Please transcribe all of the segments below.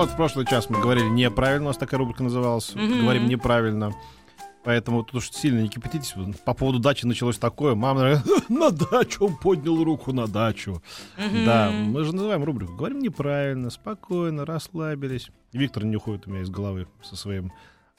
Вот в прошлый час мы говорили неправильно, у нас такая рубрика называлась. Мгм. Говорим неправильно. Поэтому тут уж сильно не кипятитесь. По поводу дачи началось такое. Мама говорит, на дачу, он поднял руку на дачу. Да, мы же называем рубрику. Говорим неправильно, спокойно, расслабились. Виктор не уходит у меня из головы со своим.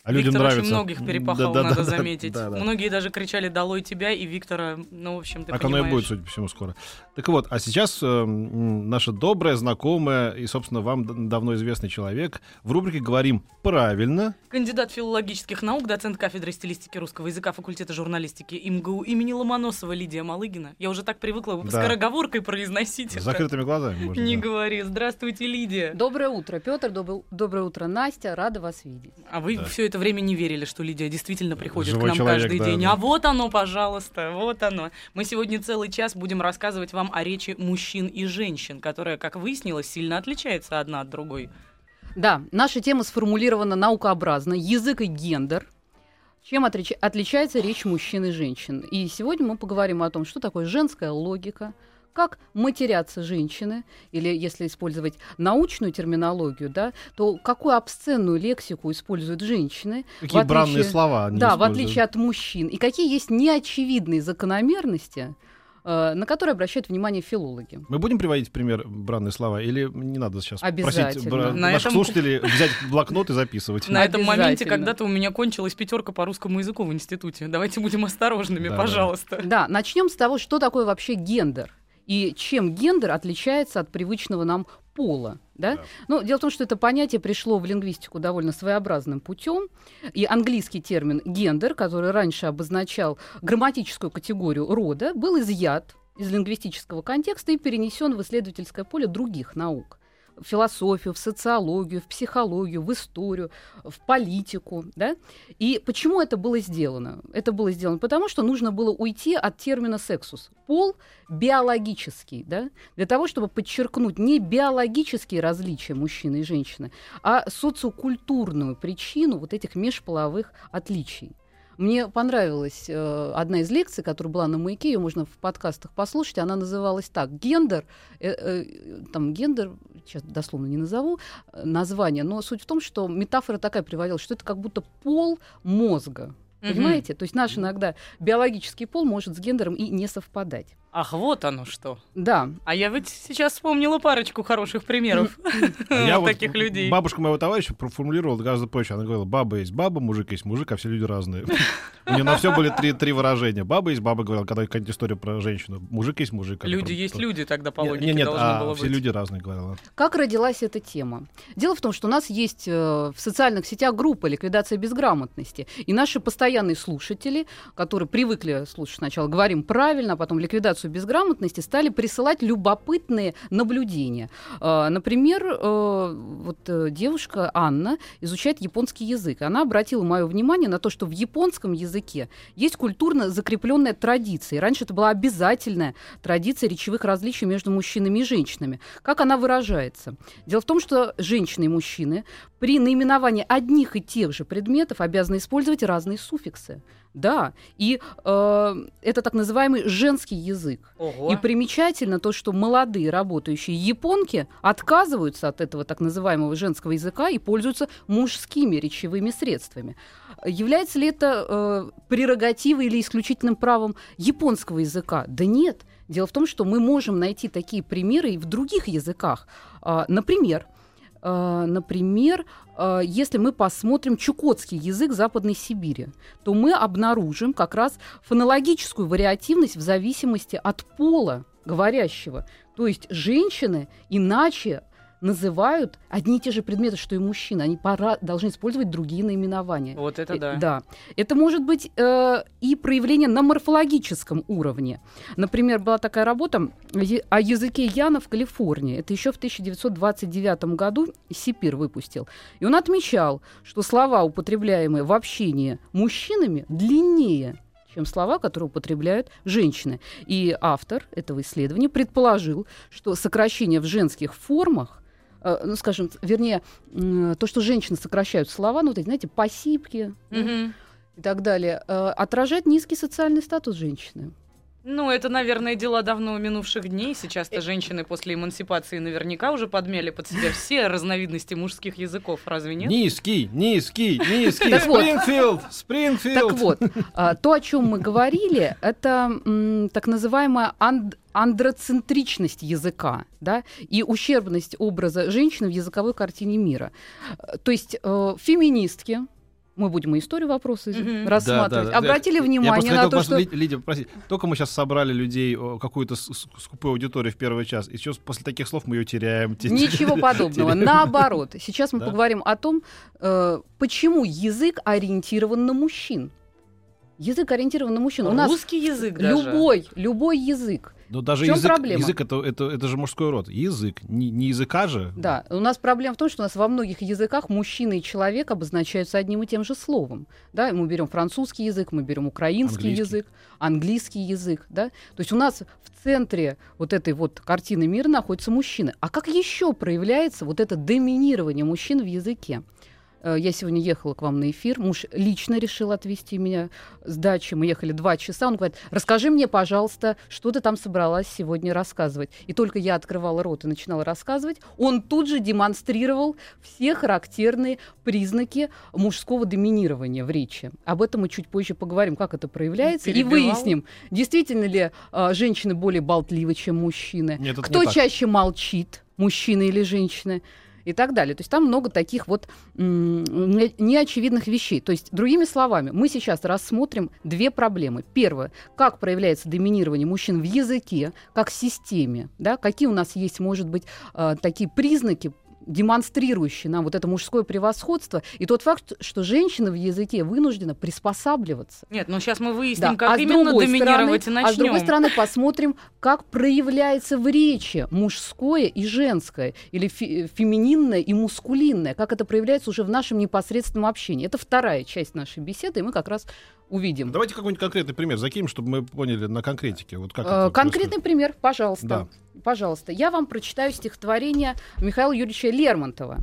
А людям Виктор нравится. очень многих перепахал, Да-да-да, надо да, заметить. да, да. Многие даже кричали «Долой тебя» и Виктора, ну, в общем, ты Так оно и понимаешь. будет, судя по всему, скоро. Так вот, а сейчас э, наша добрая, знакомая и, собственно, вам давно известный человек в рубрике «Говорим правильно». Кандидат филологических наук, доцент кафедры стилистики русского языка факультета журналистики МГУ имени Ломоносова Лидия Малыгина. Я уже так привыкла Да. скороговоркой произносить С это. закрытыми глазами можно. Не да. говори. Здравствуйте, Лидия. Доброе утро, Петр. Доброе, доброе утро, Настя. Рада вас видеть. А вы Да. все это время не верили, что Лидия действительно приходит Живой к нам человек, каждый да, день. да. А вот оно, пожалуйста, вот оно. Мы сегодня целый час будем рассказывать вам о речи мужчин и женщин, которая, как выяснилось, сильно отличается одна от другой. Да, наша тема сформулирована наукообразно. Язык и гендер. Чем отрич- отличается речь мужчин и женщин? И сегодня мы поговорим о том, что такое женская логика, как матерятся женщины, или если использовать научную терминологию, да, то какую обсценную лексику используют женщины. Какие в бранные отличие- слова они Да, в используют. отличие от мужчин. И какие есть неочевидные закономерности, э, на которые обращают внимание филологи. Мы будем приводить в пример бранные слова или не надо сейчас просить Обязательно. бра- На наших этом- слушателей взять блокнот и записывать? На этом моменте когда-то у меня кончилась пятерка по русскому языку в институте. Давайте будем осторожными, Да, да. пожалуйста. Да, начнем с того, что такое вообще гендер и чем гендер отличается от привычного нам пола. Да? Да. Ну, дело в том, что это понятие пришло в лингвистику довольно своеобразным путем. И английский термин гендер, который раньше обозначал грамматическую категорию рода, был изъят из лингвистического контекста и перенесен в исследовательское поле других наук. В философию, в социологию, в психологию, в историю, в политику. Да? И почему это было сделано? Это было сделано потому, что нужно было уйти от термина сексус. Пол биологический, да? для того, чтобы подчеркнуть не биологические различия мужчины и женщины, а социокультурную причину вот этих межполовых отличий. Мне понравилась э, одна из лекций, которая была на маяке, ее можно в подкастах послушать. Она называлась так: гендер, э, э, там гендер, сейчас дословно не назову э, название, но суть в том, что метафора такая приводилась, что это как будто пол мозга. Понимаете? То есть наш иногда биологический пол может с гендером и не совпадать. Ах, вот оно что. Да, А я ведь сейчас вспомнила парочку хороших примеров А таких людей. Бабушка моего товарища проформулировала гораздо проще. Она говорила, баба есть баба, мужик есть мужик, а все люди разные. У нее на все были три, три выражения. Баба есть баба, говорила, когда какая-нибудь история про женщину. Мужик есть мужик. Она Люди есть люди, тогда по логике нет, нет, должно а было все люди разные, говорила. Как родилась эта тема? Дело в том, что у нас есть э, в социальных сетях группа «Ликвидация безграмотности». И наши постоянные слушатели, которые привыкли слушать сначала «Говорим правильно», а потом «Ликвидацию безграмотности», стали присылать любопытные наблюдения. Э, Например, э, вот э, девушка Анна изучает японский язык. Она обратила мое внимание на то, что в японском языке есть культурно закрепленная традиция. Раньше это была обязательная традиция речевых различий между мужчинами и женщинами. Как она выражается? Дело в том, что женщины и мужчины при наименовании одних и тех же предметов обязаны использовать разные суффиксы. Да, и э, это так называемый женский язык. Ого. И примечательно то, что молодые работающие японки отказываются от этого так называемого женского языка и пользуются мужскими речевыми средствами. Является ли это э, прерогативой или исключительным правом японского языка? Да нет. Дело в том, что мы можем найти такие примеры и в других языках. А, например, например, а, если мы посмотрим чукотский язык Западной Сибири, то мы обнаружим как раз фонологическую вариативность в зависимости от пола говорящего. То есть женщины иначе называют одни и те же предметы, что и мужчины. Они пора должны использовать другие наименования. Вот это Э, да. Да. Это может быть э, и проявление на морфологическом уровне. Например, была такая работа о языке Яна в Калифорнии. Это еще в 1929 году Сипир выпустил. И он отмечал, что слова, употребляемые в общении мужчинами, длиннее чем слова, которые употребляют женщины. И автор этого исследования предположил, что сокращение в женских формах ну, скажем, вернее, то, что женщины сокращают слова, ну, вот эти, знаете, посипки да, Мгм. и так далее, э, отражает низкий социальный статус женщины. Ну, это, наверное, дела давно минувших дней. Сейчас-то женщины после эмансипации наверняка уже подмяли под себя все разновидности мужских языков, разве нет? Низкий, низкий, низкий. Спрингфилд, Спрингфилд. Так вот, а, то, о чем мы говорили, это так называемая анд- андроцентричность языка, да, и ущербность образа женщины в языковой картине мира. Э, То есть э, феминистки, мы будем и историю вопроса Мгм. рассматривать, Да, да, да. обратили Я внимание просто на то, вас, что... Ли- Лидия, попросить. Только мы сейчас собрали людей, какую-то скупую аудиторию в первый час, и сейчас после таких слов мы ее теряем. Те- Ничего подобного. Наоборот. Сейчас мы поговорим о том, э, почему язык ориентирован на мужчин. Язык ориентирован на мужчин. У нас Русский язык даже. любой, любой язык. Но даже В чём язык, проблема? язык это, это, это же мужской род. Язык. Не, не языка же. Да, у нас проблема в том, что у нас во многих языках мужчина и человек обозначаются одним и тем же словом. Да, мы берем французский язык, мы берем украинский Английский. язык, английский язык, да. То есть у нас в центре вот этой вот картины мира находятся мужчины. А как еще проявляется вот это доминирование мужчин в языке? Э, Я сегодня ехала к вам на эфир. Муж лично решил отвезти меня с дачи. Мы ехали два часа. Он говорит, расскажи мне, пожалуйста, что ты там собралась сегодня рассказывать. И только я открывала рот и начинала рассказывать, он тут же демонстрировал все характерные признаки мужского доминирования в речи. Об этом мы чуть позже поговорим, как это проявляется. И Перебивал? выясним, действительно ли э, женщины более болтливы, чем мужчины. Нет, не Кто так. чаще молчит, мужчина или женщина? И так далее. То есть там много таких вот неочевидных вещей. То есть, другими словами, мы сейчас рассмотрим две проблемы. Первое, как проявляется доминирование мужчин в языке, как системе, да, какие у нас есть, может быть, э, такие признаки, демонстрирующие нам вот это мужское превосходство, и тот факт, что женщина в языке вынуждена приспосабливаться. Нет, ну сейчас мы выясним, Да, как а именно доминировать стороны- и начнем. А с другой стороны, посмотрим, как проявляется в речи мужское и женское, или фе- фемининное и мускулинное, как это проявляется уже в нашем непосредственном общении. Это вторая часть нашей беседы, и мы как раз увидим. Давайте какой-нибудь конкретный пример закинем, чтобы мы поняли на конкретике. Вот как Э, Конкретный происходит. пример, пожалуйста. Да. Пожалуйста. Я вам прочитаю стихотворение Михаила Юрьевича Лермонтова.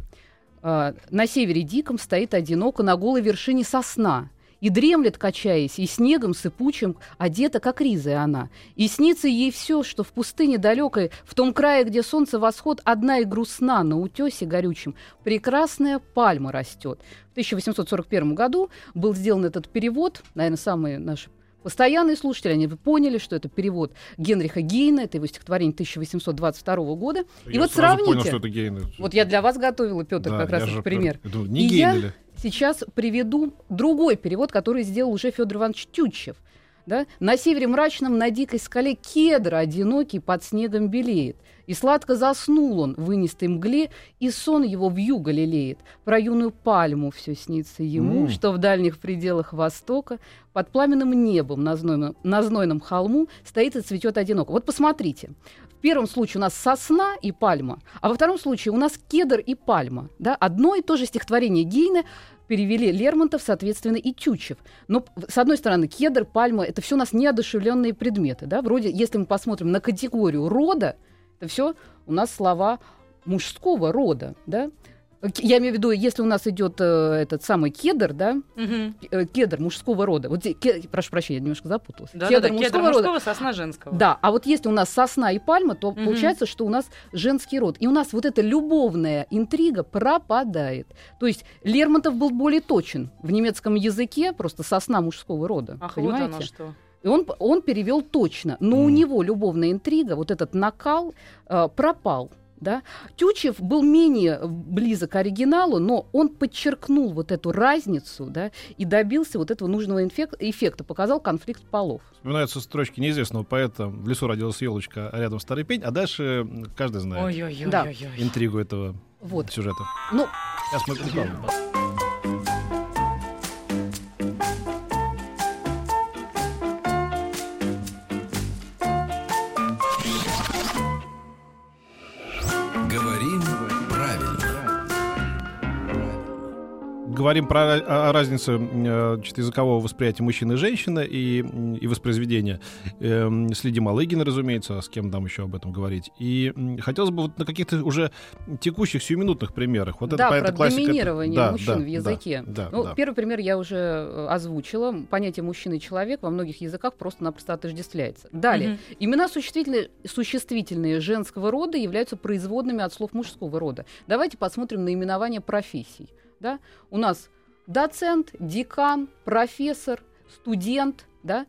Э, На севере диком стоит одиноко на голой вершине сосна. И дремлет, качаясь, и снегом сыпучим одета, как ризая она. И снится ей все, что в пустыне далекой, в том крае, где солнце восход, одна и грустна на утесе горючем. Прекрасная пальма растет. В 1841 году был сделан этот перевод, наверное, самые наши Постоянные слушатели, они поняли, что это перевод Генриха Гейна, это его стихотворение 1822 года. И Я вот сразу сравните. понял, что это гейны. Вот я для вас готовила, Петр, Да, как раз я этот пример. думаю, Не И я- гейны ли? Сейчас приведу другой перевод, который сделал уже Федор Иванович Тютчев. Да? На севере мрачном, на дикой скале кедр одинокий под снегом белеет. И сладко заснул он в инистой мгле, и сон его в юго лелеет. Про юную пальму все снится ему, М. что в дальних пределах востока под пламенным небом на знойном, на знойном холму стоит и цветет одиноко. Вот посмотрите. В первом случае у нас сосна и пальма, а во втором случае у нас кедр и пальма. Да? Одно и то же стихотворение Гейна перевели Лермонтов, соответственно, и Тютчев. Но, с одной стороны, кедр, пальма — это все у нас неодушевленные предметы. Да? Вроде, если мы посмотрим на категорию рода, это все у нас слова мужского рода. Да? Я имею в виду, если у нас идет э, этот самый кедр, да, э, кедр мужского рода. Вот, здесь ке- прошу прощения, я немножко запуталась. Да-да-да, кедр кедр мужского рода. мужского, сосна женского. Да, а вот если у нас сосна и пальма, то Мгм. получается, что у нас женский род. И у нас вот эта любовная интрига пропадает. То есть Лермонтов был более точен в немецком языке, просто сосна мужского рода. Ах, понимаете? вот оно что. И он, он перевел точно. Но у Мгм. него любовная интрига, вот этот накал, э, пропал Да? Тючев был менее близок к оригиналу, но он подчеркнул вот эту разницу да, и добился вот этого нужного эффекта, показал конфликт полов. Вспоминаются строчки неизвестного поэта «В лесу родилась елочка, а рядом старый пень», а дальше каждый знает Ой-ой-ой. Да. интригу этого Вот. сюжета. Ну, Сейчас мы Говорим про ра- о разнице э, значит, языкового восприятия мужчины и женщины и, и воспроизведения. Эм, с Лидией Малыгиной, разумеется, а с кем там еще об этом говорить. И хотелось бы вот на каких-то уже текущих сиюминутных примерах. Вот да, это, про классика, это- доминирование да, мужчин да, в да, языке. Да, ну, да. Первый пример я уже э, озвучила. Понятие мужчина и человек во многих языках просто-напросто отождествляется. Далее. Мгм. Имена существительные, существительные женского рода являются производными от слов мужского рода. Давайте посмотрим на именование профессий. Да? У нас доцент, декан, профессор, студент. Да?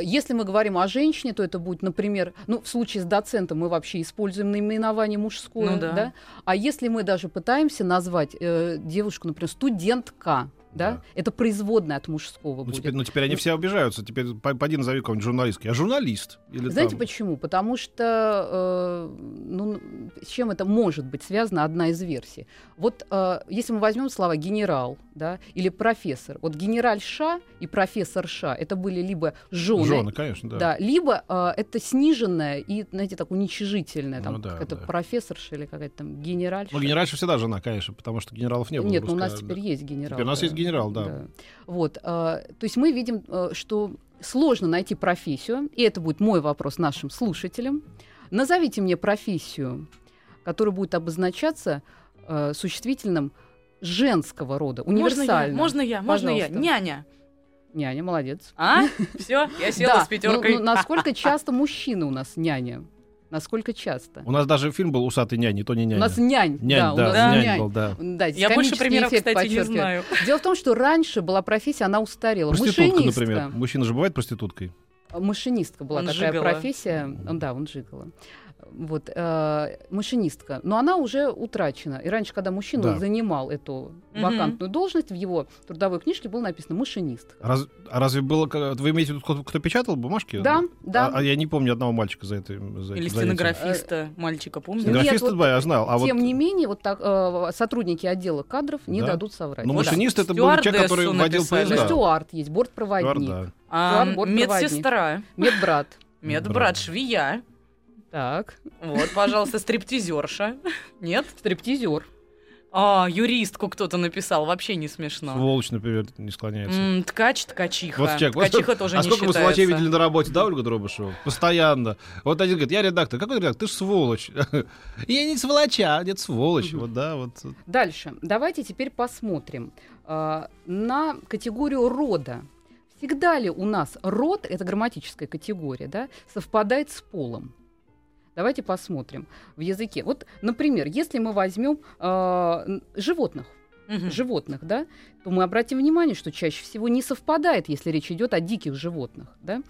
Если мы говорим о женщине, то это будет, например, ну, в случае с доцентом мы вообще используем наименование мужское, Ну да. А если мы даже пытаемся назвать э, девушку, например, студентка, да, Да. это производное от мужского Ну будет. теперь, ну, теперь они все обижаются. Теперь по- поди назови кого-нибудь журналистки. Я журналист. Или Знаете там- почему? Потому что, э, ну, с чем это может быть связано, одна из версий. Вот э, если мы возьмем слова генерал, да, или профессор, вот генеральша и профессорша, это были либо жены, Жены, конечно, да. да, либо э, это сниженное и, знаете, так уничижительное, там, Ну да, какая-то да. профессорша или какая-то там генеральша. Ну, генеральша всегда жена, конечно, потому что генералов не было. Нет, в ну у нас теперь есть генерал. Теперь у нас да. есть генерал, да. Вот, э, то есть мы видим, э, что сложно найти профессию, и это будет мой вопрос нашим слушателям. Назовите мне профессию, которая будет обозначаться э, существительным женского рода, Можно я? универсально. Можно я? Можно я? Няня. Няня, молодец. А? Все, я села Да, с пятеркой. ну, ну, насколько часто мужчины у нас няня? Насколько часто? У нас даже фильм был «Усатый нянь», не то не У няня. нас нянь. Нянь, да, у да, нас Да. нянь, нянь. был, да. Да, Я больше примеров, кстати, не знаю. Дело в том, что раньше была профессия, она устарела. Проститутка, например. Мужчина же бывает проституткой. Машинистка была Он такая жигало. профессия. Да, он жигала. Вот, э, машинистка. Но она уже утрачена. И раньше, когда мужчина Да. занимал эту Мгм. вакантную должность, в его трудовой книжке было написано «машинист». Раз- а разве было... ка- Вы имеете в виду, кто, кто печатал бумажки? Да, да. А, а я не помню одного мальчика за это. За Или стенографиста, мальчика, помнишь? Нет, Стенографист, вот да, я знал. А вот Тем не менее, вот так, э, сотрудники отдела кадров не Да. дадут соврать. ну, Вот так. машинист это был человек, который водил. Ну, поезда. стюард есть, бортпроводник, Стюард, да. А, медсестра, медбрат. медбрат, швея. Так, Вот, пожалуйста, стриптизерша. Нет? стриптизер. А, юристку кто-то написал, вообще не смешно. Сволочь, например, не склоняется. М, ткач, ткачиха. Вот человек, вот Ткачиха сколько- тоже а не сколько мы считается. сволочей видели на работе, да, Ольга Дробышева? Постоянно. Вот один говорит, я редактор. Какой редактор? Ты ж сволочь. Я не сволоча, нет, сволочь. Вот, да, вот. Дальше. Давайте теперь посмотрим а, на категорию рода. Всегда ли у нас род, это грамматическая категория, да, совпадает с полом? Давайте посмотрим в языке. Вот, например, если мы возьмем н- животных, Мгм. животных, да, то мы обратим внимание, что чаще всего не совпадает, если речь идет о диких животных, да.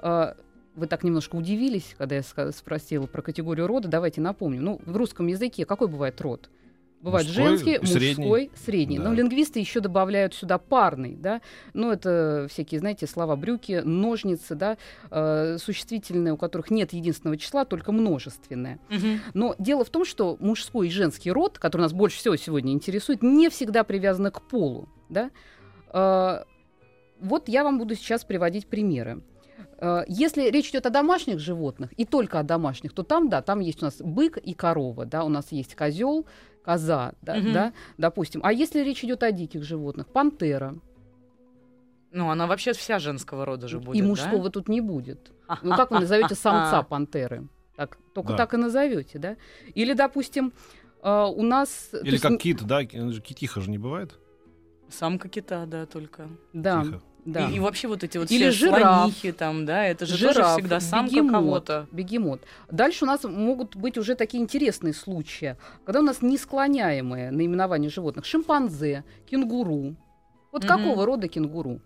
А, Вы так немножко удивились, когда я спросила про категорию рода. Давайте напомню. Ну, в русском языке какой бывает род? Бывает Мужской, женский, средний. мужской, средний. Да. Но лингвисты еще добавляют сюда парный, да. Ну, это всякие, знаете, слова брюки, ножницы, да, э, существительные, у которых нет единственного числа, только множественное. Мгм. Но дело в том, что мужской и женский род, который нас больше всего сегодня интересует, не всегда привязаны к полу. Да? Э, Вот я вам буду сейчас приводить примеры. Э, Если речь идет о домашних животных, и только о домашних, то там, да, там есть у нас бык и корова, да, у нас есть козел, коза, да, Мгм. да, допустим. А если речь идет о диких животных, пантера, Ну, она вообще вся женского рода же будет, и да? мужского тут не будет. Ну, как вы назовете самца пантеры? Так, только Да. так и назовете, да? Или, допустим, э, у нас... Или есть, как н- кит, да? ки- Китиха же не бывает? Самка кита, да, только. Да, Тихо. Да. И, и вообще вот эти вот Или все жираф. слонихи там, да, это же тоже Жираф, всегда самка бегемот, кого-то. Бегемот. Дальше у нас могут быть уже такие интересные случаи, когда у нас несклоняемые наименования животных. Шимпанзе, кенгуру. Вот Мгм. какого рода кенгуру?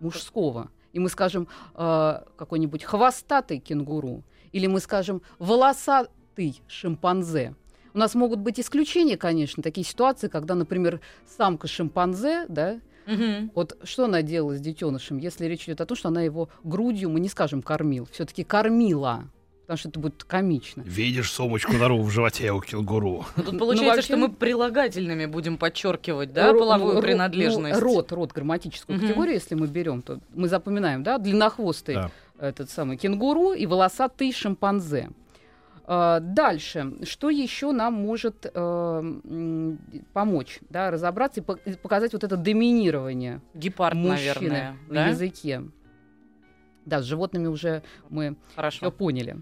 Мужского. И мы скажем э, какой-нибудь хвостатый кенгуру. Или мы скажем волосатый шимпанзе. У нас могут быть исключения, конечно, такие ситуации, когда, например, самка шимпанзе, да, Мгм. вот что она делала с детенышем, если речь идет о том, что она его грудью, мы не скажем кормил, все-таки кормила, потому что это будет комично. Видишь сумочку нору в животе у кенгуру. Ну, Тут получается, вообще- что мы прилагательными будем подчеркивать, да, Ро- половую ну, принадлежность. ну, род, род грамматическую категорию, если мы берем, то мы запоминаем, да, длиннохвостый Да. этот самый кенгуру и волосатый шимпанзе. А, Дальше, что еще нам может э, помочь, да, разобраться и по- и показать вот это доминирование Гепард, мужчины наверное. в Да? языке. Да, с животными уже мы все Хорошо. поняли.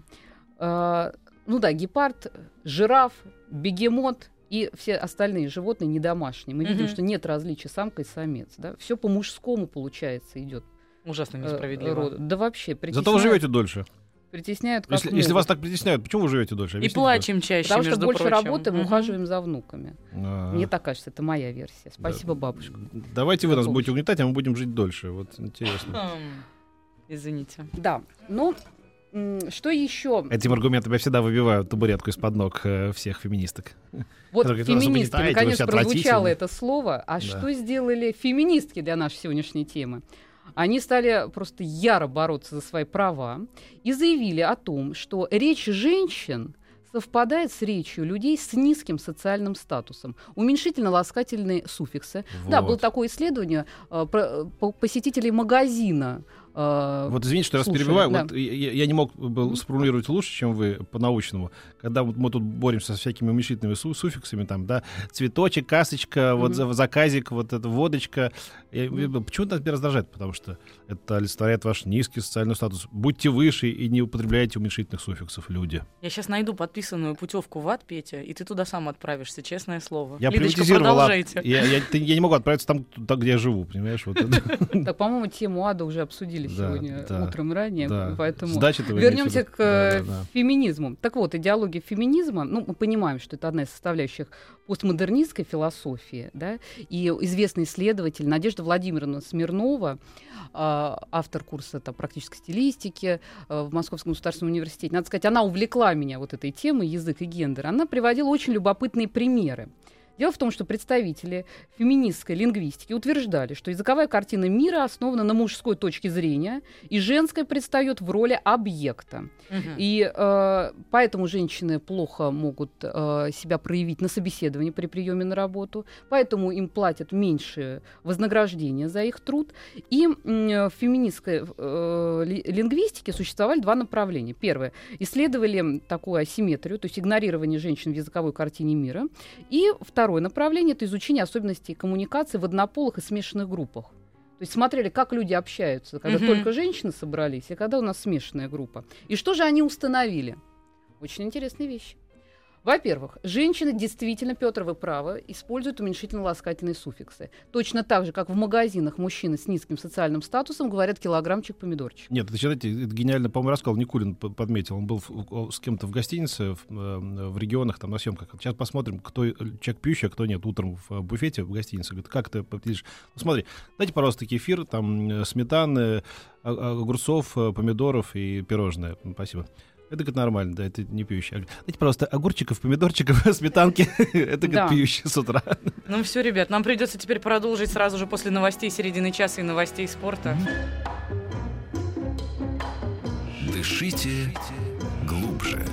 А, ну да, гепард, жираф, бегемот и все остальные животные не домашние. Мы видим, Мгм. что нет различия самка и самец. Да? Все по мужскому получается идет. Ужасно э, несправедливо. род. Да вообще, Зато вы живете дольше. Притесняют как Если, если вас так притесняют, почему вы живете дольше? И Объясните, плачем чаще, Потому что между больше прочим. работаем, Мгм. ухаживаем за внуками. пожалуйста. А, Мне так кажется, это моя версия. Спасибо, бабушка. Давайте вы нас будете угнетать, а мы будем жить дольше. Вот интересно. Хм. Извините. Да, ну что еще? Этим аргументом я всегда выбиваю табуретку из-под ног э, всех феминисток. Вот Которые говорят, «Вы феминистки, наконец все прозвучало отвратительны». это слово. А Да. что сделали феминистки для нашей сегодняшней темы? Они стали просто яро бороться за свои права и заявили о том, что речь женщин совпадает с речью людей с низким социальным статусом. Уменьшительно-ласкательные суффиксы. Да, Вот. было такое исследование э, про- по- посетителей магазина. Э, Вот извините, что я вас слушали, перебиваю. да. Вот я, я не мог был сформулировать лучше, чем вы по-научному. Когда вот мы тут боремся со всякими уменьшительными су- суффиксами, там, да, цветочек, касочка, вот Мгм. за- заказик, вот эта водочка. Я- я- почему это меня раздражает? Потому что это олицетворяет ваш низкий социальный статус. Будьте выше и не употребляйте уменьшительных суффиксов, люди. Я сейчас найду подписанную путевку в ад, Петя, и ты туда сам отправишься, честное слово. Я Лидочка, приватизировал ад. продолжайте. Я, я- ты- я не могу отправиться там, туда, где я живу, понимаешь? Вот. Так, по-моему, тему ада уже обсудили Да, сегодня да, утром ранее, Да. поэтому вернемся к э, Да, да, да. феминизму. Так вот, идеология феминизма, ну, мы понимаем, что это одна из составляющих постмодернистской философии, да, и известный исследователь Надежда Владимировна Смирнова, а, автор курса там, практической стилистики а, в Московском государственном университете, надо сказать, она увлекла меня вот этой темой язык и гендер. Она приводила очень любопытные примеры. Дело в том, что представители феминистской лингвистики утверждали, что языковая картина мира основана на мужской точке зрения, и женская предстает в роли объекта. Мгм. И э, поэтому женщины плохо могут э, себя проявить на собеседовании при приеме на работу, поэтому им платят меньше вознаграждения за их труд. И м, в феминистской э, ли- лингвистике существовали два направления. Первое исследовали такую асимметрию, то есть игнорирование женщин в языковой картине мира. И второе направление это изучение особенностей коммуникации в однополых и смешанных группах. То есть смотрели, как люди общаются, когда Мгм. только женщины собрались, и когда у нас смешанная группа. И что же они установили? Очень интересные вещи. Во-первых, женщины действительно, Петр, вы правы, используют уменьшительно-ласкательные суффиксы. Точно так же, как в магазинах мужчины с низким социальным статусом говорят килограммчик помидорчик. Нет, это, знаете, это гениально, по-моему, рассказал, Никулин подметил. Он был в- с кем-то в гостинице, в, э, в регионах, там, на съемках. Сейчас посмотрим, кто э, человек пьющий, а кто нет. Утром в э, буфете в гостинице. Говорит, как ты определишь? Ну, смотри, дайте, пожалуйста, кефир, там, сметаны, а- а- огурцов, помидоров и пирожное. Спасибо. Это, говорит, нормально, да, это не пьющий. Дайте, пожалуйста, огурчиков, помидорчиков, сметанки. Это, Да. говорит, пьющий с утра. Ну все, ребят, нам придется теперь продолжить сразу же после новостей середины часа и новостей спорта. Дышите глубже.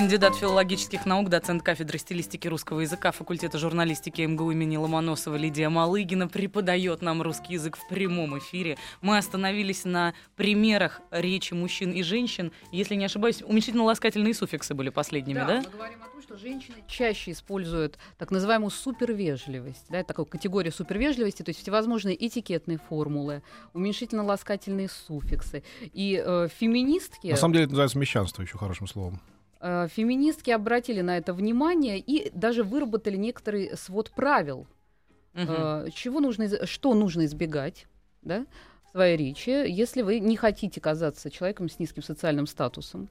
Кандидат филологических наук, доцент кафедры стилистики русского языка факультета журналистики МГУ имени Ломоносова Лидия Малыгина преподает нам русский язык в прямом эфире. Мы остановились на примерах речи мужчин и женщин. Если не ошибаюсь, уменьшительно-ласкательные суффиксы были последними, да? мы говорим о том, что женщины чаще используют так называемую супервежливость, да, такую категорию супервежливости, то есть всевозможные этикетные формулы, уменьшительно-ласкательные суффиксы. И э, феминистки... На самом деле это называется мещанство еще хорошим словом. Э, Феминистки обратили на это внимание и даже выработали некоторый свод правил, э, чего нужно, что нужно избегать, да, в своей речи, если вы не хотите казаться человеком с низким социальным статусом.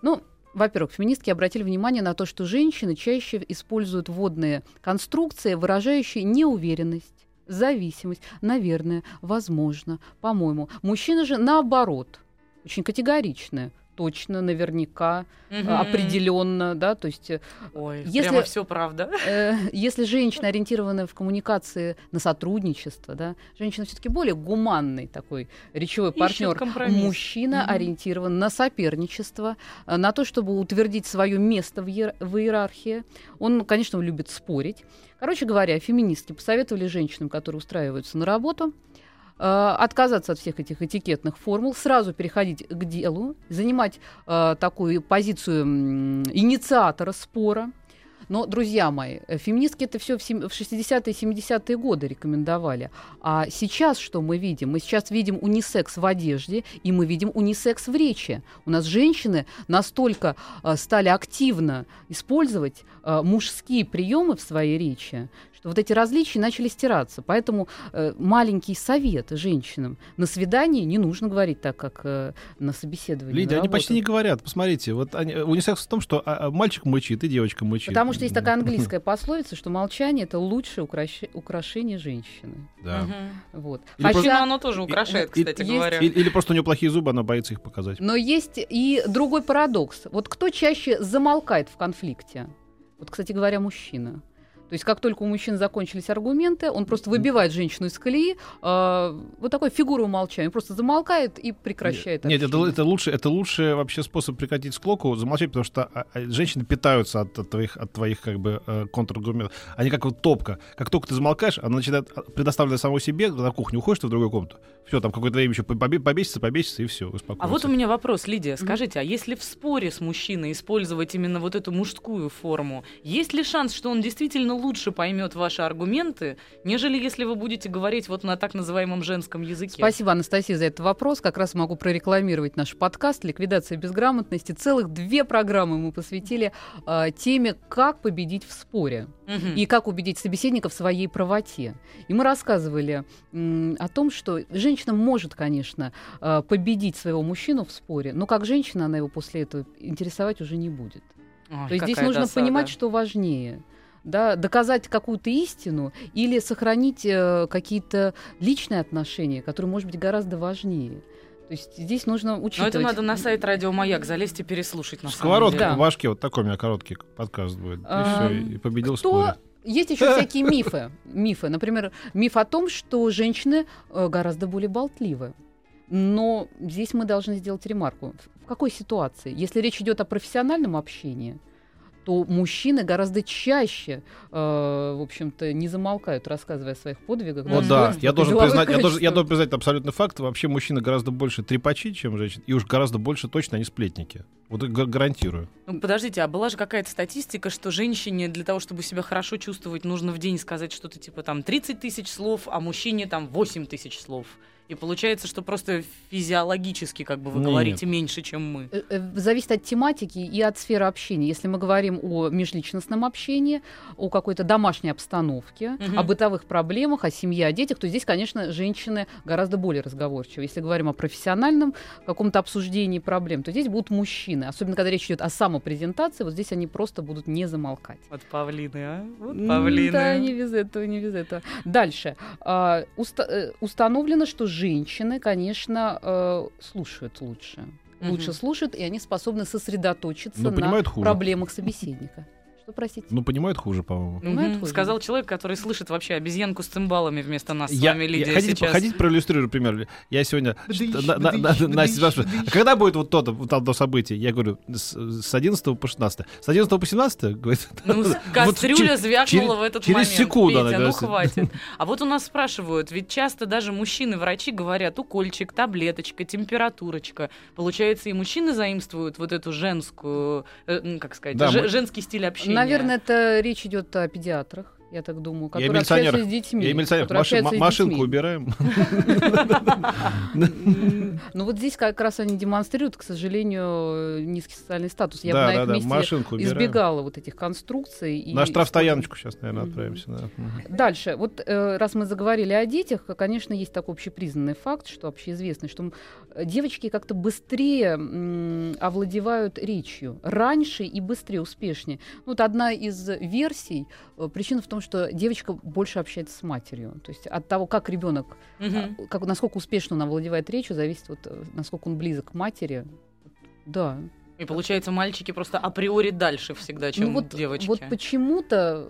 Ну, во-первых, феминистки обратили внимание на то, что женщины чаще используют водные конструкции, выражающие неуверенность, зависимость, наверное, возможно, по-моему. Мужчины же наоборот, очень категоричные точно, наверняка, Мгм. определенно, да, то есть э, Ой, Если- прямо все правда. э, если женщина ориентирована в коммуникации на сотрудничество, да, женщина все-таки более гуманный такой речевой Ищет партнер. компромисс. Мужчина Мгм. ориентирован на соперничество, э, на то, чтобы утвердить свое место в, иер- в иерархии. Он, конечно, любит спорить. Короче говоря, феминистки посоветовали женщинам, которые устраиваются на работу, отказаться от всех этих этикетных формул, сразу переходить к делу, занимать э, такую позицию инициатора спора. Но, друзья мои, э, феминистки это все в сем- в 60-е и 70-е годы рекомендовали. А сейчас что мы видим? Мы сейчас видим унисекс в одежде, и мы видим унисекс в речи. У нас женщины настолько э, стали активно использовать э, мужские приемы в своей речи, что вот эти различия начали стираться. Поэтому э, маленький совет женщинам. На свидании не нужно говорить так, как э, на собеседовании. Лидия, на они почти не говорят. Посмотрите, вот они, унисекс в том, что а, а, мальчик мычит и девочка мычит. Потому что есть такая английская пословица, что молчание это лучшее укращ- украшение женщины. Да. Вот. Или просто- Мужчину оно тоже украшает, и- кстати есть- говоря. Или, или просто у нее плохие зубы, она боится их показать. Но есть и другой парадокс. Вот кто чаще замолкает в конфликте? Вот, кстати говоря, мужчина. То есть, как только у мужчин закончились аргументы, он просто выбивает женщину из колеи, э, вот такой фигуру умолчания, Он просто замолкает и прекращает Нет, это, общение. это лучше, это лучший вообще способ прекратить склоку, замолчать, потому что а, а, женщины питаются от, от твоих, от твоих как бы э, контраргументов. Они как вот топка. Как только ты замолкаешь, она начинает а, предоставленная самой себе на кухню, уходишь ты в другую комнату. Все, там какое-то время еще побе- побесится, побесится, и все, успокоится. А вот у меня вопрос, Лидия, скажите, а если в споре с мужчиной использовать именно вот эту мужскую форму, есть ли шанс, что он действительно лучше поймет ваши аргументы, нежели если вы будете говорить вот на так называемом женском языке? Спасибо, Анастасия, за этот вопрос. Как раз могу прорекламировать наш подкаст «Ликвидация безграмотности». Целых две программы мы посвятили э, теме «Как победить в споре» Мгм. и как убедить собеседника в своей правоте. И мы рассказывали м, о том, что женщина может, конечно, э, победить своего мужчину в споре, но как женщина она его после этого интересовать уже не будет. Ой, То есть здесь нужно досада. понимать, что важнее. Да, доказать какую-то истину или сохранить э, какие-то личные отношения, которые, может быть, гораздо важнее. То есть здесь нужно Но учитывать. это надо на сайт Радио Маяк залезть и переслушать на самом Сковородка деле. Да. в башке, вот такой у меня короткий подкаст будет. И А, все, и победил Кто... спорит. Есть еще всякие мифы. Мифы. Например, миф о том, что женщины э, гораздо более болтливы. Но здесь мы должны сделать ремарку. В какой ситуации? Если речь идет о профессиональном общении, то мужчины гораздо чаще, э, в общем-то, не замолкают, рассказывая о своих подвигах. Ну Вот да, достоинствах я должен, признать, я, должен, я должен признать это абсолютный факт. Вообще мужчины гораздо больше трепачи, чем женщины, и уж гораздо больше точно они сплетники. Вот га- гарантирую. Ну, подождите, а была же какая-то статистика, что женщине для того, чтобы себя хорошо чувствовать, нужно в день сказать что-то типа там 30 тысяч слов, а мужчине там 8 тысяч слов. И получается, что просто физиологически, как бы вы Нет. говорите, меньше, чем мы. Э, э, Зависит от тематики и от сферы общения. Если мы говорим о межличностном общении, о какой-то домашней обстановке, Мгм. о бытовых проблемах, о семье, о детях, то здесь, конечно, женщины гораздо более разговорчивы. Если говорим о профессиональном каком-то обсуждении проблем, то здесь будут мужчины. Особенно, когда речь идет о самопрезентации, вот здесь они просто будут не замолкать. Вот павлины, а? Вот павлины. Да, не без этого, не без этого. Дальше. А, уста- э, установлено, что женщины, конечно, э, слушают лучше. Лучше слушают, и они способны сосредоточиться Но на понимают хуже. проблемах собеседника. Что, простите? Ну, понимают хуже, по-моему. Мгм. Понимает хуже? Сказал человек, который слышит вообще обезьянку с цимбалами вместо нас с Я, вами, я- Лидия, хотите, сейчас. хотите проиллюстрирую пример? Я сегодня... Настя спрашивает, а когда будет вот то-то, вот то событие? Я говорю, с, с 11 по 16. С 11 по 17? Говорит, Ну, кастрюля через- звякнула через- в этот через момент. секунду она Петя, ну говорит. хватит. А вот у нас спрашивают, ведь часто даже мужчины-врачи говорят, укольчик, таблеточка, температурочка. Получается, и мужчины заимствуют вот эту женскую, э, как сказать, Да, же- мы- женский стиль общения. Наверное, это речь идет о педиатрах, я так думаю, Я которые милиционер. общаются с детьми. Я милиционер, машин- машинку убираем. Ну вот здесь как раз они демонстрируют, к сожалению, низкий социальный статус. Я бы да, на да, их да, месте машинку убираем. избегала вот этих конструкций. На штрафстояночку сейчас, наверное, отправимся. Дальше. Вот э, раз мы заговорили о детях, конечно, есть такой общепризнанный факт, что общеизвестный, что девочки как-то быстрее м, овладевают речью. Раньше и быстрее, успешнее. Ну, Вот одна из версий, э, причина в том, что девочка больше общается с матерью. То есть от того, как ребенок, как, насколько успешно он овладевает речью, зависит вот, э, насколько он близок к матери. Да. И получается, мальчики просто априори дальше всегда, чем ну вот, девочки. вот почему-то,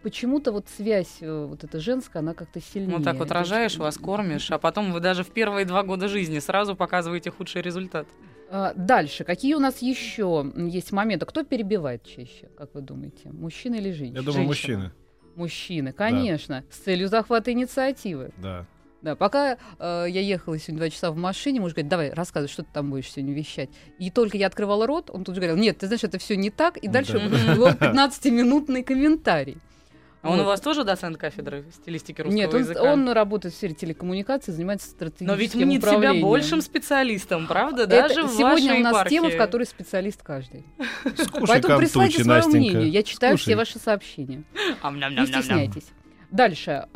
почему-то вот связь э, вот эта женская, она как-то сильнее. Ну так вот рожаешь, вас кормишь, а потом вы даже в первые два года жизни сразу показываете худший результат. А, Дальше. Какие у нас еще есть моменты? Кто перебивает чаще, как вы думаете? Мужчина или женщина? Я думаю, Женщина. мужчины. Мужчины, конечно. С целью захвата инициативы. Да. Да, пока э, я ехала сегодня два часа в машине, муж говорит, давай, рассказывай, что ты там будешь сегодня вещать. И только я открывала рот, он тут же говорил, нет, ты знаешь, это все не так. И дальше Да. его 15-минутный комментарий. А он Вот. у вас тоже доцент кафедры стилистики русского Нет, он, языка? он работает в сфере телекоммуникации, занимается стратегическим Но ведь мнит себя большим специалистом, правда? Это Даже сегодня у нас епархии. тема, в которой специалист каждый. Скушай Поэтому присылайте свое Настенька. мнение. Я читаю Скушай. все ваши сообщения. Не стесняйтесь. Дальше.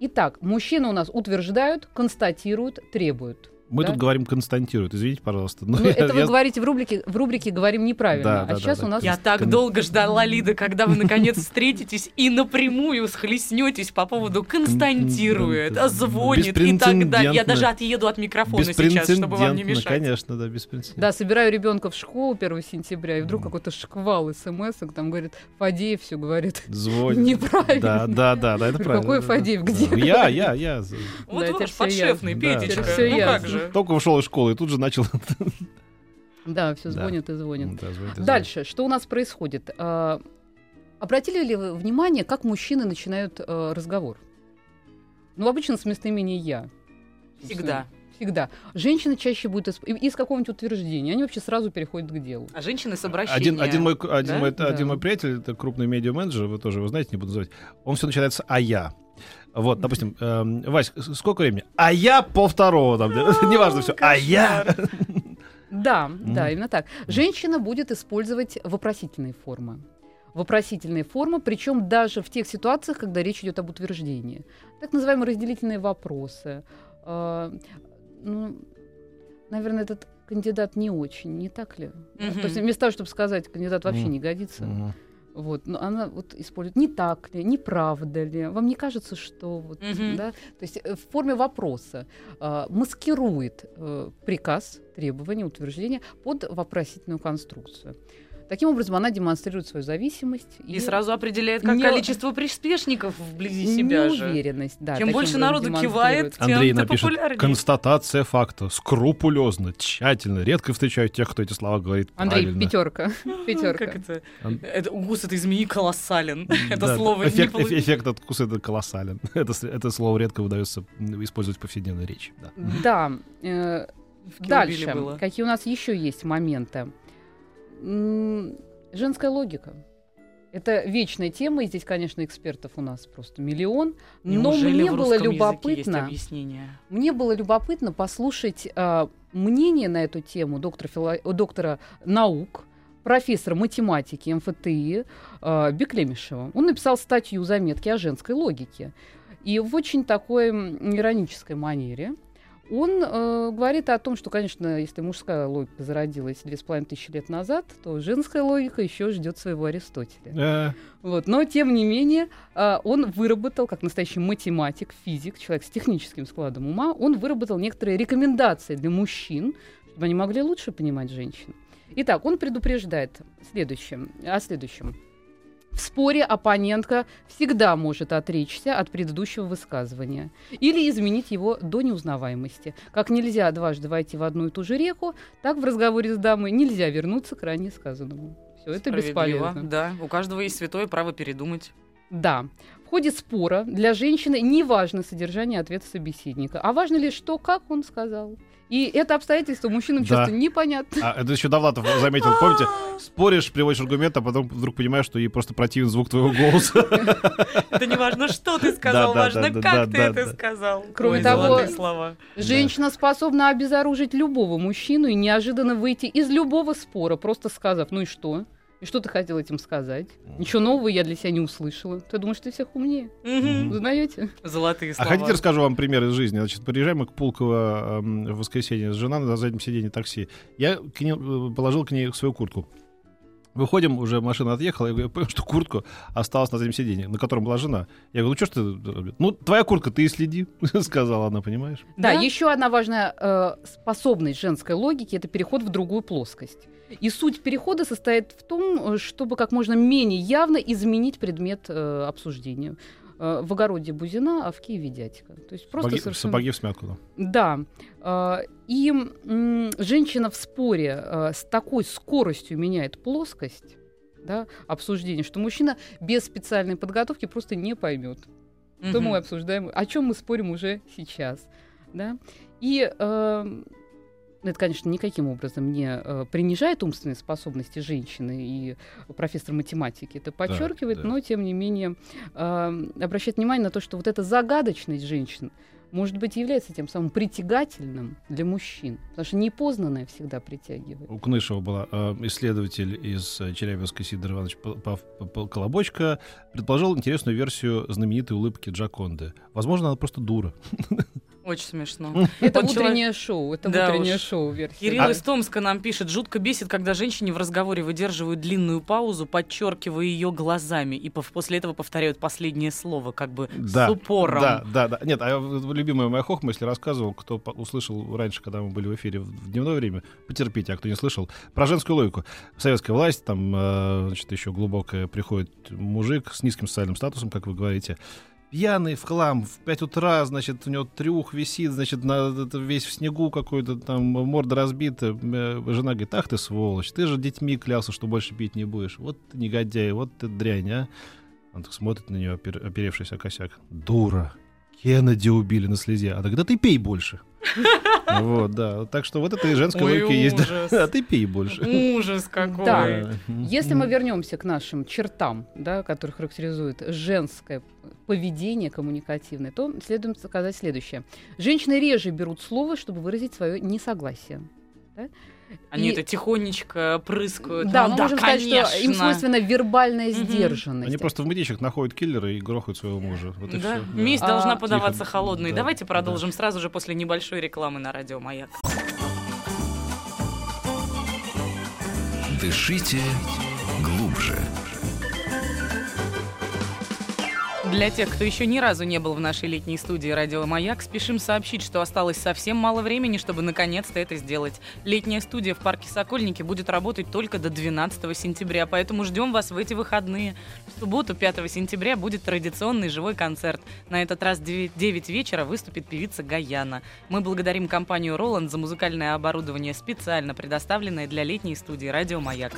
Итак, мужчины у нас утверждают, констатируют, требуют. Мы Да? тут говорим константируют, извините, пожалуйста. но Ну, я- это вы я- говорите в рубрике, в рубрике говорим неправильно. Да, а да, сейчас да, у нас Я так Кон- долго ждала, Лида, когда вы наконец встретитесь и напрямую схлестнетесь по поводу константирует, Кон- звонит и так далее. Я даже отъеду от микрофона сейчас, чтобы вам не мешать. конечно, да, беспрецедентно. Да, собираю ребенка в школу 1 сентября, и вдруг какой-то шквал смс там говорит, Фадеев все говорит. Звонит. Неправильно. Да, да, да, да, это правильно. какой Фадеев? Где? Я, я, я. Вот ваш подшефный, Петечка. Ну как ясно. Же? Только ушел из школы и тут же начал. Да, все Да. звонят и звонят. Да, звонит и звонит. Дальше, что у нас происходит? А, Обратили ли вы внимание, как мужчины начинают э, разговор? Ну, обычно с местоимения «я». Всегда. Всегда. Женщины чаще будут исп- и- из какого-нибудь утверждения. Они вообще сразу переходят к делу. А женщины с обращением. Один, один, мой, один, Да? мой, Да. один мой приятель, это крупный медиа-менеджер, вы тоже его знаете, не буду называть. Он все начинается «а я». Вот, допустим, эм, Вась, сколько времени? А я пол второго, там, неважно все. А я. Да, да, именно так. Женщина будет использовать вопросительные формы. Вопросительные формы, причем даже в тех ситуациях, когда речь идет об утверждении. Так называемые разделительные вопросы. А, ну, наверное, этот кандидат не очень, не так ли? Мгм. То есть вместо того, чтобы сказать, кандидат вообще не годится. Вот, но она вот использует не так ли, не правда ли, вам не кажется, что вот, Мгм. да, то есть э, в форме вопроса а, маскирует э, приказ, требование, утверждение под вопросительную конструкцию. Таким образом, она демонстрирует свою зависимость И сразу определяет, как Не- количество приспешников вблизи себя же. неуверенность. Да, Чем больше народу кивает, Андрей тем ты напишет популярнее. констатация факта, скрупулезно, тщательно. Редко встречаю тех, кто эти слова говорит Андрей, правильно. пятерка. Пятерка. Как это? Ан- Это укус этой змеи колоссален. Это Да, слово не эффект, эф- эффект от вкуса это колоссален. Это, это слово редко удается использовать в повседневной речи. Да. Да. э, Дальше. Было. Какие у нас еще есть моменты? Женская логика. Это вечная тема, и здесь, конечно, экспертов у нас просто миллион. Но Неужели мне в было любопытно, мне было любопытно послушать а, мнение на эту тему доктора, фило- э, доктора наук, профессора математики МФТИ а, Беклемишева. Он написал статью заметки о женской логике. И в очень такой иронической манере он э, говорит о том, что, конечно, если мужская логика зародилась две с половиной тысячи лет назад, то женская логика еще ждет своего Аристотеля. Э, Вот. Но, тем не менее, а, он выработал, как настоящий математик, физик, человек с техническим складом ума, он выработал некоторые рекомендации для мужчин, чтобы они могли лучше понимать женщин. Итак, он предупреждает следующем, о следующем. В споре оппонентка всегда может отречься от предыдущего высказывания или изменить его до неузнаваемости. Как нельзя дважды войти в одну и ту же реку, так в разговоре с дамой нельзя вернуться к ранее сказанному. Все это бесполезно. Да, у каждого есть святое право передумать. Да. В ходе спора для женщины не важно содержание ответа собеседника, а важно лишь то, как он сказал И это обстоятельство мужчинам Да. часто непонятно. А это еще Довлатов заметил, помните? Споришь, приводишь аргумент, а потом вдруг понимаешь, что ей просто противен звук твоего голоса. Это не важно, что ты сказал, важно, как ты это сказал. Кроме того. Женщина способна обезоружить любого мужчину и неожиданно выйти из любого спора, просто сказав, ну и что? И что ты хотел этим сказать? Ничего нового я для себя не услышала. Ты думаешь, ты всех умнее? Мгм. Узнаете? Золотые А слова. хотите, расскажу вам пример из жизни? Значит, приезжаем мы к Пулково эм, в воскресенье с жена на заднем сиденье такси. Я к ней, э, положил к ней свою куртку. Выходим, уже машина отъехала, я говорю, я понял, что куртку осталась на заднем сиденье, на котором была жена. Я говорю, ну что ж ты... Ну, твоя куртка, ты и следи, сказала она, понимаешь? Да, Да? еще одна важная э, способность женской логики это переход в другую плоскость. И суть перехода состоит в том, э, чтобы как можно менее явно изменить предмет э, обсуждения. Э, в огороде Бузина, а в Киеве дядька. То есть просто Сапоги, совершенно... сапоги в смятку. да. Да. Э, И м, женщина в споре э, с такой скоростью меняет плоскость да, обсуждения, что мужчина без специальной подготовки просто не поймет что Мгм. мы обсуждаем, о чем мы спорим уже сейчас. Да? И э, это, конечно, никаким образом не э, принижает умственные способности женщины, и профессор математики это подчеркивает, да. но, тем не менее, э, обращает внимание на то, что вот эта загадочность женщин, может быть, является тем самым притягательным для мужчин, потому что непознанное всегда притягивает. У Кнышева была э, исследователь из э, Челябинска Сидор Иванович Колобочка, предположил интересную версию знаменитой улыбки Джаконды. Возможно, она просто дура. Очень смешно. Это Вот утреннее шоу, это Да утреннее уж. шоу версия. Кирилл А- из Томска нам пишет, жутко бесит, когда женщине в разговоре выдерживают длинную паузу, подчеркивая ее глазами, и после этого повторяют последнее слово, как бы Да, с упором. Да, да, да. Нет, а любимая моя хохма, если рассказывал, кто услышал раньше, когда мы были в эфире в в дневное время, потерпите, а кто не слышал, про женскую логику. Советская власть, там, э, значит, еще глубокая приходит мужик с низким социальным статусом, как вы говорите, пьяный в хлам, в 5 утра, значит, у него трюх висит, значит, на, весь в снегу какой-то, там, морда разбита. Э, Жена говорит, ах ты сволочь, ты же детьми клялся, что больше пить не будешь. Вот ты негодяй, вот ты дрянь, а. Он так смотрит на нее, опер- оперевшись о косяк. Дура. Кеннеди убили на слезе. А тогда ты пей больше. Вот, да. Так что вот это и женская Ой, логика есть. А ты пей больше. Ужас какой. Да. Если мы вернемся к нашим чертам, да, которые характеризуют женское поведение коммуникативное, то следует сказать следующее. Женщины реже берут слово, чтобы выразить свое несогласие. да. Они И- это тихонечко прыскают. Да, Ну мы можем сказать, что им конечно. свойственна вербальная Мгм. сдержанность. Они просто в мытищах находят киллера и грохают своего мужа. Вот Да, всё. месть А, должна тихо, подаваться холодной. да, Давайте да. продолжим сразу же после небольшой рекламы на радио Маяк. Дышите глубже. Для тех, кто еще ни разу не был в нашей летней студии «Радио Маяк», спешим сообщить, что осталось совсем мало времени, чтобы наконец-то это сделать. Летняя студия в парке Сокольники будет работать только до 12 сентября, поэтому ждем вас в эти выходные. В субботу, 5 сентября, будет традиционный живой концерт. На этот раз в 9 вечера выступит певица Гаяна. Мы благодарим компанию «Роланд» за музыкальное оборудование, специально предоставленное для летней студии «Радио Маяк».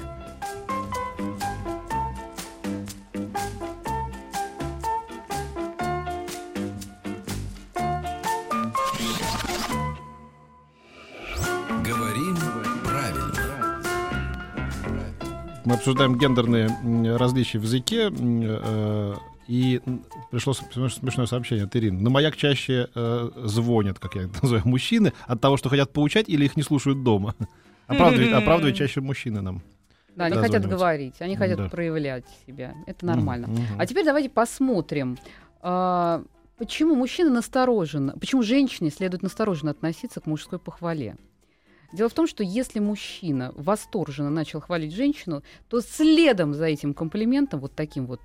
Мы обсуждаем гендерные различия в языке. э, И пришло смеш- смешное сообщение от Ирины. На маяк чаще э, звонят, как я это называю, мужчины от того, что хотят поучать или их не слушают дома. Оправдывают, оправдывают чаще мужчины нам. Да, они хотят говорить, они хотят Да. проявлять себя. Это нормально. Мгм. А теперь давайте посмотрим, а, почему мужчина настороженно, почему женщине следует настороженно относиться к мужской похвале. Дело в том, что если мужчина восторженно начал хвалить женщину, то следом за этим комплиментом, вот таким вот,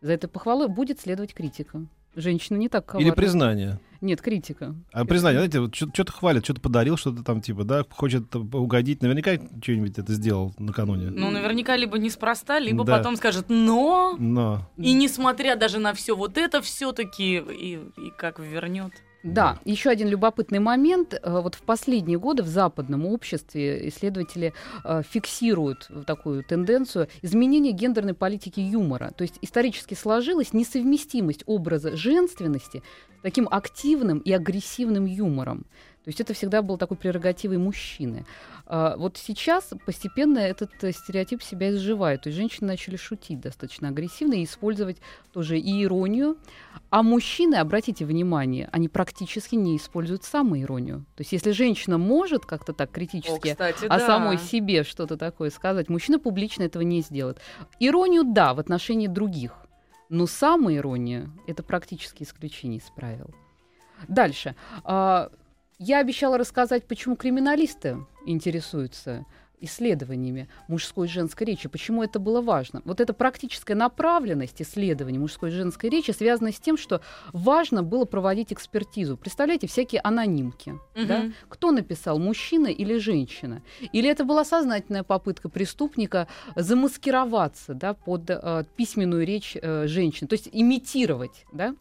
за этой похвалой будет следовать критика. Женщина не так коварна. Или признание. Нет, критика. А признание, знаете, вот что-то хвалят, что-то подарил, что-то там типа, да, хочет угодить. Наверняка что-нибудь это сделал накануне. Ну, наверняка либо неспроста, либо Да. потом скажет «но», Но И несмотря даже на все вот это, все-таки и, и как вернет. Да, еще один любопытный момент. Э, Вот в последние годы в западном обществе исследователи э, фиксируют такую тенденцию изменения гендерной политики юмора. То есть исторически сложилась несовместимость образа женственности с таким активным и агрессивным юмором. То есть это всегда было такой прерогативой мужчины. А, вот сейчас постепенно этот э, стереотип себя изживает. То есть женщины начали шутить достаточно агрессивно и использовать тоже и иронию. А мужчины, обратите внимание, они практически не используют самоиронию. То есть если женщина может как-то так критически О, кстати, о да. самой себе что-то такое сказать, мужчина публично этого не сделает. Иронию, да, в отношении других. Но самоирония — это практически исключение из правил. Дальше. Я обещала рассказать, почему криминалисты интересуются исследованиями мужской и женской речи, почему это было важно. Вот эта практическая направленность исследований мужской и женской речи связана с тем, что важно было проводить экспертизу. Представляете, всякие анонимки. Мгм. Да? Кто написал, мужчина или женщина? Или это была сознательная попытка преступника замаскироваться да, под э, письменную речь э, женщин, то есть имитировать, да?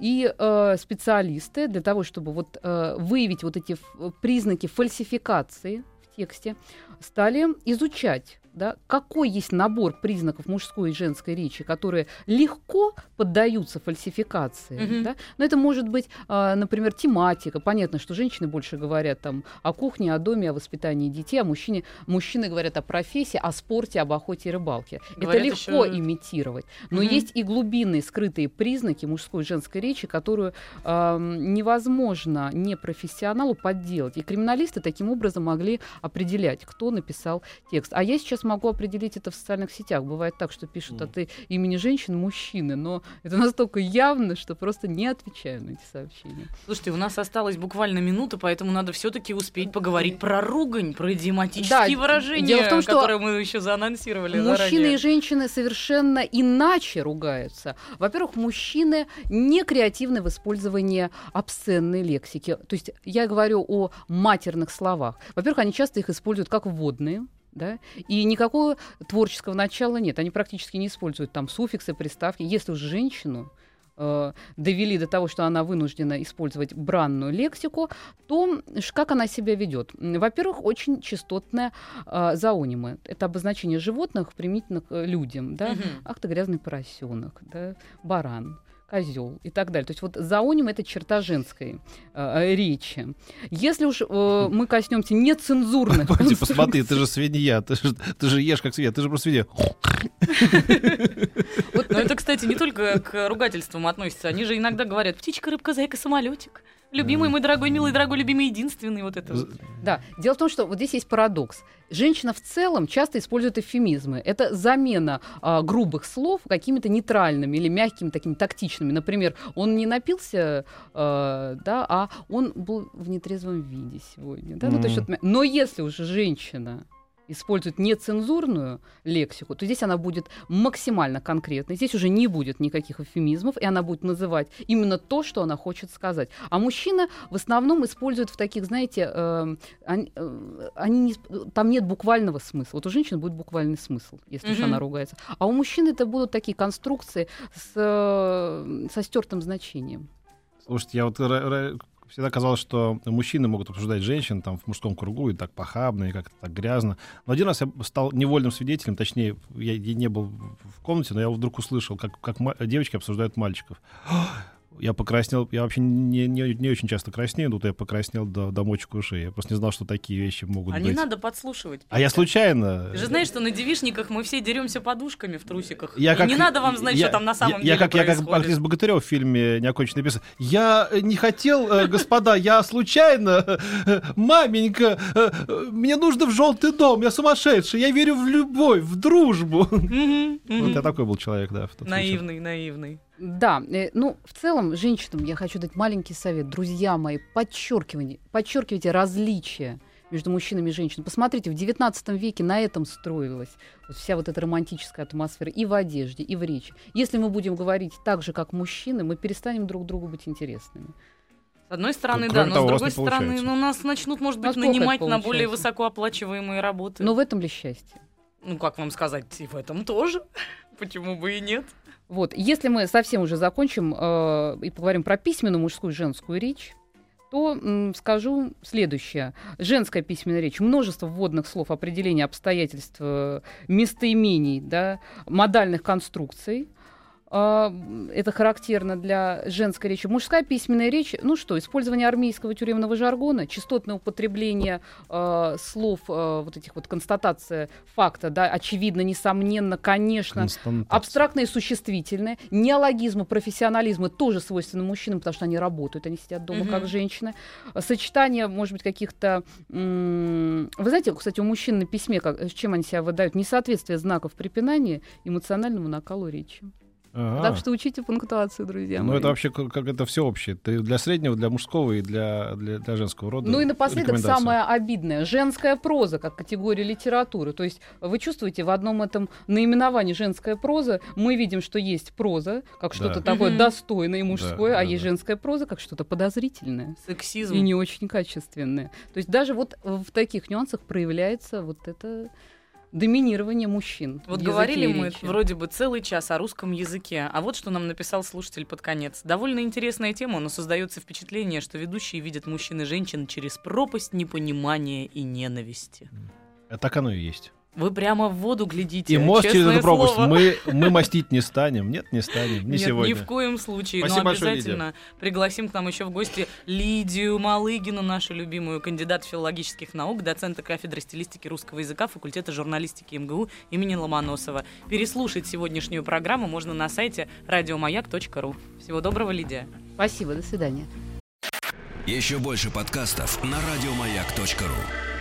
И э, специалисты для того, чтобы вот, э, выявить вот эти признаки фальсификации в тексте, стали изучать, да, какой есть набор признаков мужской и женской речи, которые легко поддаются фальсификации. Мгм. Да? Но это может быть, а, например, тематика. Понятно, что женщины больше говорят там, о кухне, о доме, о воспитании детей, а мужчине, мужчины говорят о профессии, о спорте, об охоте и рыбалке. Говорят это легко ещё- имитировать. Но Мгм. есть и глубинные скрытые признаки мужской и женской речи, которую ам, невозможно непрофессионалу подделать. И криминалисты таким образом могли определять, кто написал текст. А я сейчас могу определить это в социальных сетях. Бывает так, что пишут от и- имени женщин мужчины, но это настолько явно, что просто не отвечаю на эти сообщения. Слушайте, у нас осталась буквально минута, поэтому надо все-таки успеть поговорить про ругань, про идиоматические Да, выражения, дело в том, что которые мы еще заанонсировали Мужчины заранее. и женщины совершенно иначе ругаются. Во-первых, мужчины не креативны в использовании обсценной лексики. То есть я говорю о матерных словах. Во-первых, они часто их используют как вводные. Да? И никакого творческого начала нет. Они практически не используют там суффиксы, приставки. Если уж женщину э, довели до того, что она вынуждена использовать бранную лексику, то как она себя ведет? Во-первых, очень частотная э, зоонима. Это обозначение животных применительно к э, людям. Да? Мгм. Ах ты грязный поросенок, да? баран козел и так далее. То есть вот зооним это черта женской э, речи. Если уж э, мы коснемся нецензурных Пойди посмотри, ты же свинья, ты же, ты же ешь как свинья, ты же просто свинья. Но это, кстати, не только к ругательствам относится. Они же иногда говорят «птичка, рыбка, зайка, самолетик». Любимый мой дорогой, милый, дорогой, любимый, единственный. Вот это вот. Да, дело в том, что вот здесь есть парадокс. Женщина в целом часто использует эвфемизмы. Это замена а, грубых слов какими-то нейтральными или мягкими, такими тактичными. Например, он не напился, а, да, а он был в нетрезвом виде сегодня. Да? Ну, то есть Но если уже женщина использует нецензурную лексику, то здесь она будет максимально конкретной. Здесь уже не будет никаких эвфемизмов, и она будет называть именно то, что она хочет сказать. А мужчина в основном использует в таких, знаете, э, они, э, они не там нет буквального смысла. Вот у женщины будет буквальный смысл, если уж Мгм. она ругается. А у мужчин это будут такие конструкции с, э, со стертым значением. Слушайте, я вот всегда казалось, что мужчины могут обсуждать женщин там в мужском кругу и так похабно, и как-то так грязно. Но один раз я стал невольным свидетелем, точнее, я, не был в комнате, но я вдруг услышал, как, как девочки обсуждают мальчиков. Я покраснел, я вообще не, не, не очень часто краснею, но тут я покраснел до, до мочек ушей. Я просто не знал, что такие вещи могут А быть. не надо подслушивать. А я Петя. случайно... Ты же знаешь, что на девишниках мы все деремся подушками в трусиках. Я И как- не надо вам знать, я- что там на самом я, деле я как, я как происходит. актриса Богатырев в фильме «Неоконченный писатель». Я э, не хотел, э, господа, я случайно, э, маменька, мне нужно в желтый дом, я сумасшедший, я верю в любовь, в дружбу. Вот я такой был человек, да. Наивный, наивный. Да, э, ну, в целом, женщинам я хочу дать маленький совет. Друзья мои, подчеркивайте, подчеркивайте различия между мужчинами и женщинами. Посмотрите, в XIX веке на этом строилась вот вся вот эта романтическая атмосфера и в одежде, и в речи. Если мы будем говорить так же, как мужчины, мы перестанем друг другу быть интересными. С одной стороны, Кроме да, но того, с другой стороны, ну, нас начнут, может быть, Насколько это нанимать на более высокооплачиваемые работы. Но в этом ли счастье? Ну, как вам сказать, и в этом тоже. Почему бы и нет? Вот, если мы совсем уже закончим э, и поговорим про письменную мужскую и женскую речь, то м, скажу следующее. Женская письменная речь, множество вводных слов, определений обстоятельств, э, местоимений, да, модальных конструкций. А, это характерно для женской речи. Мужская письменная речь, ну что, использование армейского тюремного жаргона, частотное употребление э, слов, э, вот этих вот констатация факта, да, очевидно, несомненно, конечно, абстрактное и существительное, неологизмы, профессионализмы тоже свойственны мужчинам, потому что они работают, они сидят дома Мгм. как женщины. Сочетание, может быть, каких-то... м, Вы знаете, кстати, у мужчин на письме, как, с чем они себя выдают, несоответствие знаков препинания эмоциональному накалу речи. Ага. Так что учите пунктуацию, друзья Ну, мои. это вообще как, это все общее. Ты для среднего, для мужского и для, для, для женского рода. Ну и напоследок самое обидное. Женская проза как категория литературы. То есть вы чувствуете в одном этом наименовании женская проза мы видим, что есть проза как что-то Да. такое достойное и мужское, Да, а да, есть да. женская проза как что-то подозрительное Сексизм. и не очень качественное. То есть даже вот в таких нюансах проявляется вот это доминирование мужчин. Вот говорили мы речи. вроде бы целый час о русском языке, а вот что нам написал слушатель под конец. Довольно интересная тема, но создается впечатление, что ведущие видят мужчин и женщин через пропасть непонимания и ненависти. А Так оно и есть. Вы прямо в воду глядите. И мост через эту пропасть слово. мы, мы мастить не станем. Нет, не станем. Не Нет, сегодня. ни в коем случае. Спасибо Но большое, обязательно пригласим к нам еще в гости Лидию Малыгину, нашу любимую кандидат филологических наук, доцента кафедры стилистики русского языка факультета журналистики МГУ имени Ломоносова. Переслушать сегодняшнюю программу можно на сайте радиомаяк.ру. Всего доброго, Лидия. Спасибо, до свидания. Еще больше подкастов на радиомаяк.ру.